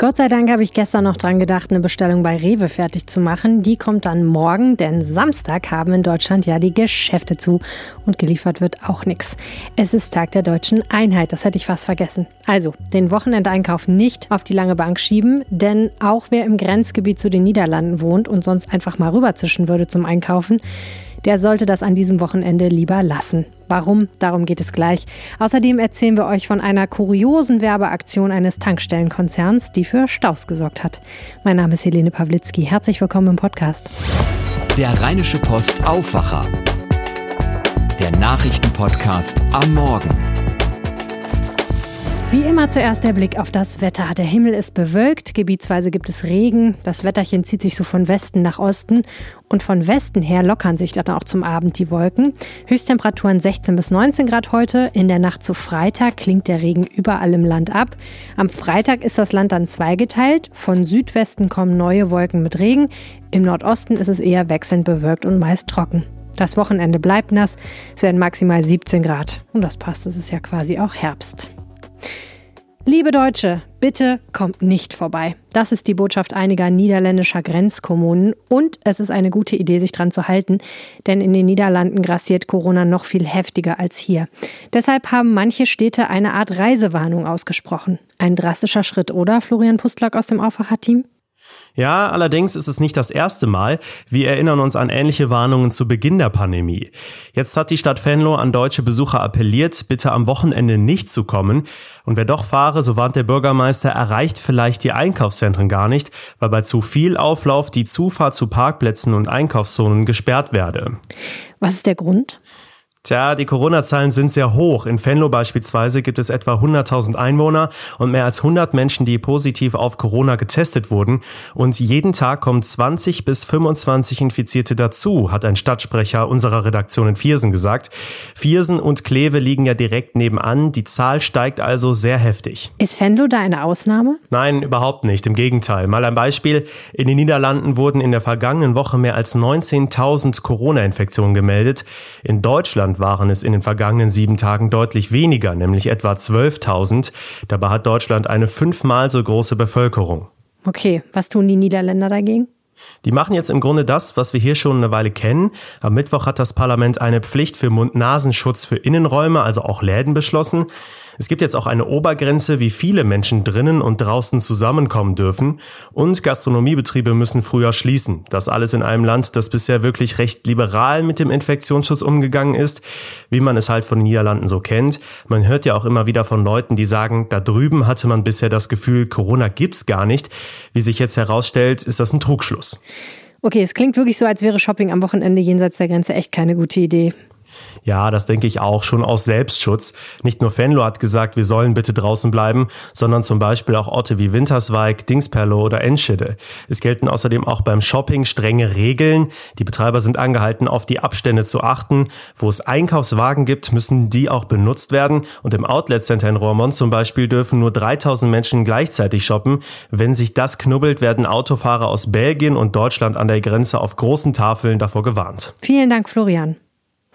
Gott sei Dank habe ich gestern noch dran gedacht, eine Bestellung bei Rewe fertig zu machen. Die kommt dann morgen, denn Samstag haben in Deutschland ja die Geschäfte zu und geliefert wird auch nichts. Es ist Tag der deutschen Einheit, das hätte ich fast vergessen. Also, den Wochenendeinkauf nicht auf die lange Bank schieben, denn auch wer im Grenzgebiet zu den Niederlanden wohnt und sonst einfach mal rüberzischen würde zum Einkaufen, der sollte das an diesem Wochenende lieber lassen. Warum? Darum geht es gleich. Außerdem erzählen wir euch von einer kuriosen Werbeaktion eines Tankstellenkonzerns, die für Staus gesorgt hat. Mein Name ist Helene Pawlitzki. Herzlich willkommen im Podcast. Der Rheinische Post Aufwacher. Der Nachrichtenpodcast am Morgen. Wie immer zuerst der Blick auf das Wetter. Der Himmel ist bewölkt, gebietsweise gibt es Regen, das Wetterchen zieht sich so von Westen nach Osten und von Westen her lockern sich dann auch zum Abend die Wolken. Höchsttemperaturen 16 bis 19 Grad heute. In der Nacht zu Freitag klingt der Regen überall im Land ab. Am Freitag ist das Land dann zweigeteilt. Von Südwesten kommen neue Wolken mit Regen. Im Nordosten ist es eher wechselnd bewölkt und meist trocken. Das Wochenende bleibt nass. Es werden maximal 17 Grad. Und das passt, es ist ja quasi auch Herbst. Liebe Deutsche, bitte kommt nicht vorbei. Das ist die Botschaft einiger niederländischer Grenzkommunen und es ist eine gute Idee, sich dran zu halten, denn in den Niederlanden grassiert Corona noch viel heftiger als hier. Deshalb haben manche Städte eine Art Reisewarnung ausgesprochen. Ein drastischer Schritt, oder, Florian Pustlock aus dem Aufwacherteam? Ja, allerdings ist es nicht das erste Mal. Wir erinnern uns an ähnliche Warnungen zu Beginn der Pandemie. Jetzt hat die Stadt Venlo an deutsche Besucher appelliert, bitte am Wochenende nicht zu kommen. Und wer doch fahre, so warnt der Bürgermeister, erreicht vielleicht die Einkaufszentren gar nicht, weil bei zu viel Auflauf die Zufahrt zu Parkplätzen und Einkaufszonen gesperrt werde. Was ist der Grund? Tja, die Corona-Zahlen sind sehr hoch. In Venlo beispielsweise gibt es etwa 100.000 Einwohner und mehr als 100 Menschen, die positiv auf Corona getestet wurden. Und jeden Tag kommen 20 bis 25 Infizierte dazu, hat ein Stadtsprecher unserer Redaktion in Viersen gesagt. Viersen und Kleve liegen ja direkt nebenan. Die Zahl steigt also sehr heftig. Ist Venlo da eine Ausnahme? Nein, überhaupt nicht. Im Gegenteil. Mal ein Beispiel. In den Niederlanden wurden in der vergangenen Woche mehr als 19.000 Corona-Infektionen gemeldet. In Deutschland waren es in den vergangenen sieben Tagen deutlich weniger, nämlich etwa 12.000. Dabei hat Deutschland eine fünfmal so große Bevölkerung. Okay, was tun die Niederländer dagegen? Die machen jetzt im Grunde das, was wir hier schon eine Weile kennen. Am Mittwoch hat das Parlament eine Pflicht für Mund-Nasenschutz für Innenräume, also auch Läden, beschlossen. Es gibt jetzt auch eine Obergrenze, wie viele Menschen drinnen und draußen zusammenkommen dürfen. Und Gastronomiebetriebe müssen früher schließen. Das alles in einem Land, das bisher wirklich recht liberal mit dem Infektionsschutz umgegangen ist, wie man es halt von den Niederlanden so kennt. Man hört ja auch immer wieder von Leuten, die sagen, da drüben hatte man bisher das Gefühl, Corona gibt's gar nicht. Wie sich jetzt herausstellt, ist das ein Trugschluss. Okay, es klingt wirklich so, als wäre Shopping am Wochenende jenseits der Grenze echt keine gute Idee. Ja, das denke ich auch schon aus Selbstschutz. Nicht nur Fenlo hat gesagt, wir sollen bitte draußen bleiben, sondern zum Beispiel auch Orte wie Winterswijk, Dingsperlo oder Enschede. Es gelten außerdem auch beim Shopping strenge Regeln. Die Betreiber sind angehalten, auf die Abstände zu achten. Wo es Einkaufswagen gibt, müssen die auch benutzt werden. Und im Outlet Center in Roermond zum Beispiel dürfen nur 3000 Menschen gleichzeitig shoppen. Wenn sich das knubbelt, werden Autofahrer aus Belgien und Deutschland an der Grenze auf großen Tafeln davor gewarnt. Vielen Dank, Florian.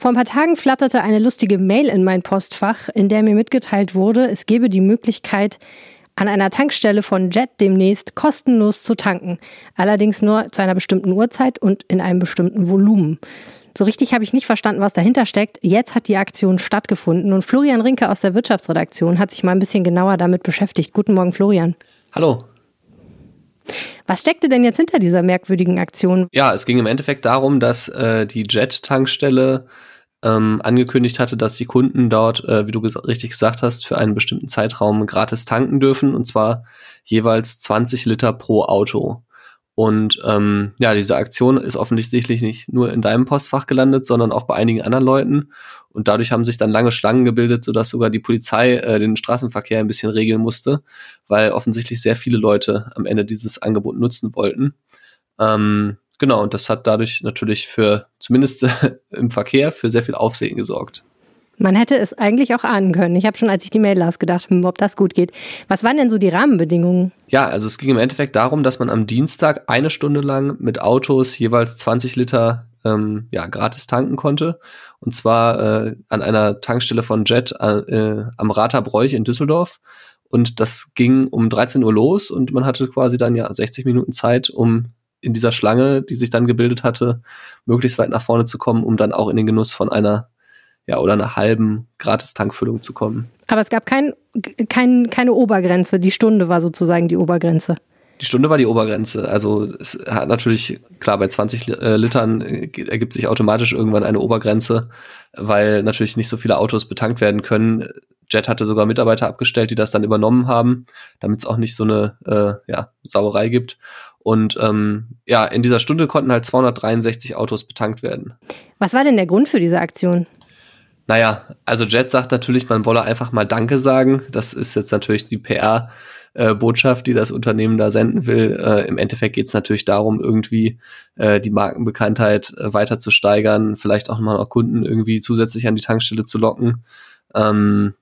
Vor ein paar Tagen flatterte eine lustige Mail in mein Postfach, in der mir mitgeteilt wurde, es gebe die Möglichkeit, an einer Tankstelle von Jet demnächst kostenlos zu tanken. Allerdings nur zu einer bestimmten Uhrzeit und in einem bestimmten Volumen. So richtig habe ich nicht verstanden, was dahinter steckt. Jetzt hat die Aktion stattgefunden und Florian Rinke aus der Wirtschaftsredaktion hat sich mal ein bisschen genauer damit beschäftigt. Guten Morgen, Florian. Hallo. Was steckte denn jetzt hinter dieser merkwürdigen Aktion? Ja, es ging im Endeffekt darum, dass äh, die Jet-Tankstelle ähm, angekündigt hatte, dass die Kunden dort, äh, wie du ges richtig gesagt hast, für einen bestimmten Zeitraum gratis tanken dürfen und zwar jeweils 20 Liter pro Auto. Und ähm, ja, diese Aktion ist offensichtlich nicht nur in deinem Postfach gelandet, sondern auch bei einigen anderen Leuten. Und dadurch haben sich dann lange Schlangen gebildet, sodass sogar die Polizei äh, den Straßenverkehr ein bisschen regeln musste, weil offensichtlich sehr viele Leute am Ende dieses Angebot nutzen wollten. Ähm, Genau, und das hat dadurch natürlich für, zumindest im Verkehr, für sehr viel Aufsehen gesorgt. Man hätte es eigentlich auch ahnen können. Ich habe schon, als ich die Mail las, gedacht, hm, ob das gut geht. Was waren denn so die Rahmenbedingungen? Ja, also es ging im Endeffekt darum, dass man am Dienstag eine Stunde lang mit Autos jeweils 20 Liter ähm, ja, gratis tanken konnte. Und zwar äh, an einer Tankstelle von Jet äh, am Raterbräuch in Düsseldorf. und das ging um 13 Uhr los und man hatte quasi dann ja 60 Minuten Zeit, um in dieser Schlange, die sich dann gebildet hatte, möglichst weit nach vorne zu kommen, um dann auch in den Genuss von einer ja, oder einer halben Gratis-Tankfüllung zu kommen. Aber es gab kein, kein, keine Obergrenze. Die Stunde war sozusagen die Obergrenze. Die Stunde war die Obergrenze. Also es hat natürlich, klar, bei 20 äh, Litern äh, ergibt sich automatisch irgendwann eine Obergrenze, weil natürlich nicht so viele Autos betankt werden können. Jet hatte sogar Mitarbeiter abgestellt, die das dann übernommen haben, damit es auch nicht so eine äh, ja, Sauerei gibt. Und ähm, ja, in dieser Stunde konnten halt 263 Autos betankt werden. Was war denn der Grund für diese Aktion? Naja, also Jet sagt natürlich, man wolle einfach mal Danke sagen. Das ist jetzt natürlich die PR. Äh, Botschaft, die das Unternehmen da senden will. Äh, Im Endeffekt geht es natürlich darum, irgendwie äh, die Markenbekanntheit äh, weiter zu steigern, vielleicht auch mal auch Kunden irgendwie zusätzlich an die Tankstelle zu locken. Ähm,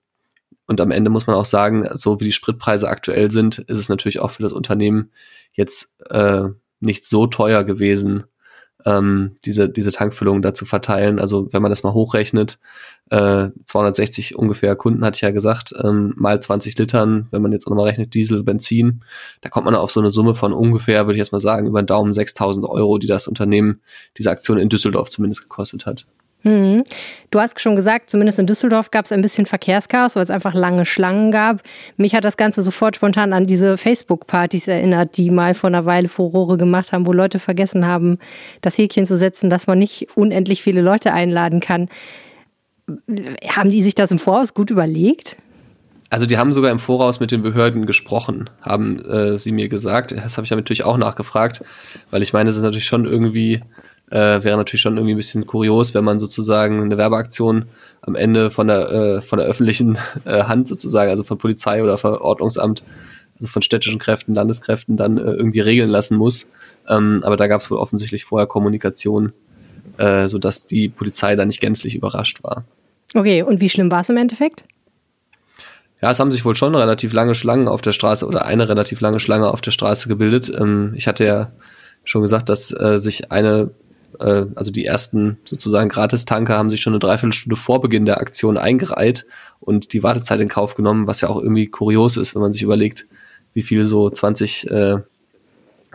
und am Ende muss man auch sagen, so wie die Spritpreise aktuell sind, ist es natürlich auch für das Unternehmen jetzt äh, nicht so teuer gewesen, ähm, diese, diese Tankfüllung da zu verteilen. Also wenn man das mal hochrechnet, äh, 260 ungefähr Kunden, hatte ich ja gesagt, ähm, mal 20 Litern, wenn man jetzt auch nochmal rechnet, Diesel, Benzin, da kommt man auf so eine Summe von ungefähr, würde ich jetzt mal sagen, über den Daumen 6000 Euro, die das Unternehmen, diese Aktion in Düsseldorf zumindest gekostet hat. Mhm. Du hast schon gesagt, zumindest in Düsseldorf gab es ein bisschen Verkehrschaos, weil es einfach lange Schlangen gab. Mich hat das Ganze sofort spontan an diese Facebook-Partys erinnert, die mal vor einer Weile Furore gemacht haben, wo Leute vergessen haben, das Häkchen zu setzen, dass man nicht unendlich viele Leute einladen kann. Haben die sich das im Voraus gut überlegt? Also die haben sogar im Voraus mit den Behörden gesprochen, haben äh, sie mir gesagt. Das habe ich natürlich auch nachgefragt, weil ich meine, es ist natürlich schon irgendwie äh, wäre natürlich schon irgendwie ein bisschen kurios, wenn man sozusagen eine Werbeaktion am Ende von der, äh, von der öffentlichen äh, Hand sozusagen, also von Polizei oder Verordnungsamt, also von städtischen Kräften, Landeskräften dann äh, irgendwie regeln lassen muss. Ähm, aber da gab es wohl offensichtlich vorher Kommunikation, äh, sodass die Polizei da nicht gänzlich überrascht war. Okay, und wie schlimm war es im Endeffekt? Ja, es haben sich wohl schon relativ lange Schlangen auf der Straße oder eine relativ lange Schlange auf der Straße gebildet. Ähm, ich hatte ja schon gesagt, dass äh, sich eine äh, also die ersten sozusagen Gratistanker haben sich schon eine Dreiviertelstunde vor Beginn der Aktion eingereiht und die Wartezeit in Kauf genommen, was ja auch irgendwie kurios ist, wenn man sich überlegt, wie viel so 20, äh,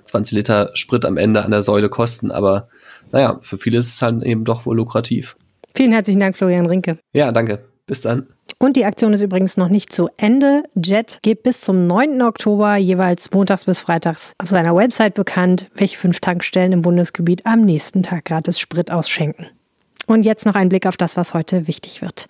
20 Liter Sprit am Ende an der Säule kosten. Aber naja, für viele ist es halt eben doch wohl lukrativ. Vielen herzlichen Dank, Florian Rinke. Ja, danke. Bis dann. Und die Aktion ist übrigens noch nicht zu Ende. Jet gibt bis zum 9. Oktober jeweils montags bis freitags auf seiner Website bekannt, welche fünf Tankstellen im Bundesgebiet am nächsten Tag gratis Sprit ausschenken. Und jetzt noch ein Blick auf das, was heute wichtig wird.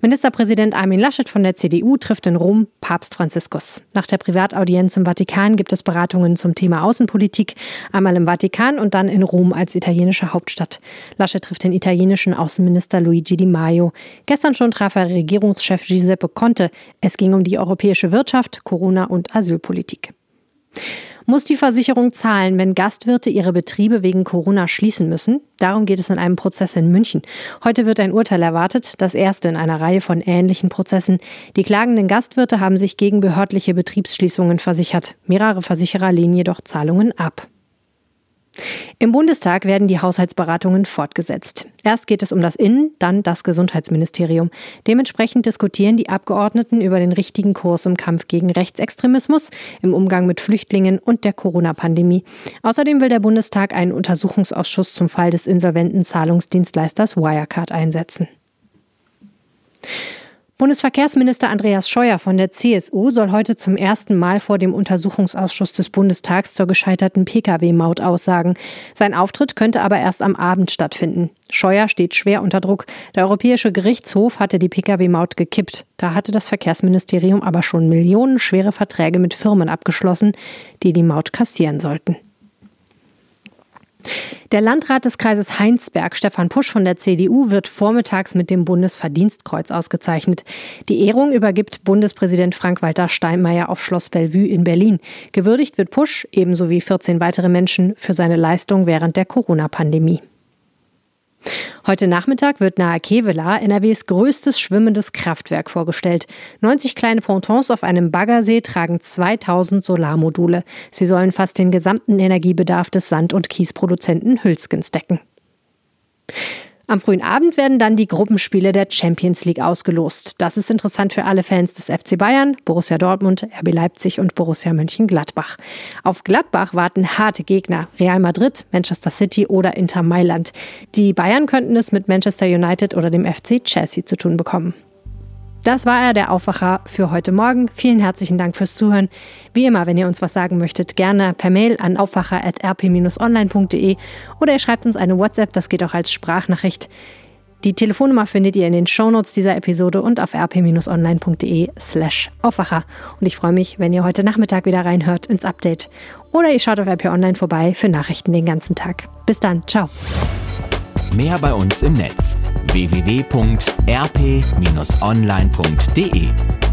Ministerpräsident Armin Laschet von der CDU trifft in Rom Papst Franziskus. Nach der Privataudienz im Vatikan gibt es Beratungen zum Thema Außenpolitik, einmal im Vatikan und dann in Rom als italienische Hauptstadt. Laschet trifft den italienischen Außenminister Luigi Di Maio. Gestern schon traf er Regierungschef Giuseppe Conte. Es ging um die europäische Wirtschaft, Corona und Asylpolitik muss die Versicherung zahlen, wenn Gastwirte ihre Betriebe wegen Corona schließen müssen. Darum geht es in einem Prozess in München. Heute wird ein Urteil erwartet, das erste in einer Reihe von ähnlichen Prozessen. Die klagenden Gastwirte haben sich gegen behördliche Betriebsschließungen versichert. Mehrere Versicherer lehnen jedoch Zahlungen ab. Im Bundestag werden die Haushaltsberatungen fortgesetzt. Erst geht es um das Innen, dann das Gesundheitsministerium. Dementsprechend diskutieren die Abgeordneten über den richtigen Kurs im Kampf gegen Rechtsextremismus, im Umgang mit Flüchtlingen und der Corona-Pandemie. Außerdem will der Bundestag einen Untersuchungsausschuss zum Fall des insolventen Zahlungsdienstleisters Wirecard einsetzen. Bundesverkehrsminister Andreas Scheuer von der CSU soll heute zum ersten Mal vor dem Untersuchungsausschuss des Bundestags zur gescheiterten Pkw-Maut aussagen. Sein Auftritt könnte aber erst am Abend stattfinden. Scheuer steht schwer unter Druck. Der Europäische Gerichtshof hatte die Pkw-Maut gekippt. Da hatte das Verkehrsministerium aber schon millionenschwere Verträge mit Firmen abgeschlossen, die die Maut kassieren sollten. Der Landrat des Kreises Heinsberg, Stefan Pusch von der CDU, wird vormittags mit dem Bundesverdienstkreuz ausgezeichnet. Die Ehrung übergibt Bundespräsident Frank-Walter Steinmeier auf Schloss Bellevue in Berlin. Gewürdigt wird Pusch, ebenso wie 14 weitere Menschen, für seine Leistung während der Corona-Pandemie. Heute Nachmittag wird nahe Kevela NRWs größtes schwimmendes Kraftwerk vorgestellt. 90 kleine Pontons auf einem Baggersee tragen 2000 Solarmodule. Sie sollen fast den gesamten Energiebedarf des Sand- und Kiesproduzenten Hülskens decken. Am frühen Abend werden dann die Gruppenspiele der Champions League ausgelost. Das ist interessant für alle Fans des FC Bayern, Borussia Dortmund, RB Leipzig und Borussia Mönchengladbach. Auf Gladbach warten harte Gegner, Real Madrid, Manchester City oder Inter Mailand. Die Bayern könnten es mit Manchester United oder dem FC Chelsea zu tun bekommen. Das war er, der Aufwacher für heute Morgen. Vielen herzlichen Dank fürs Zuhören. Wie immer, wenn ihr uns was sagen möchtet, gerne per Mail an aufwacher.rp-online.de oder ihr schreibt uns eine WhatsApp, das geht auch als Sprachnachricht. Die Telefonnummer findet ihr in den Shownotes dieser Episode und auf rp-online.de slash Aufwacher. Und ich freue mich, wenn ihr heute Nachmittag wieder reinhört ins Update. Oder ihr schaut auf RP Online vorbei für Nachrichten den ganzen Tag. Bis dann, ciao. Mehr bei uns im Netz www.rp-online.de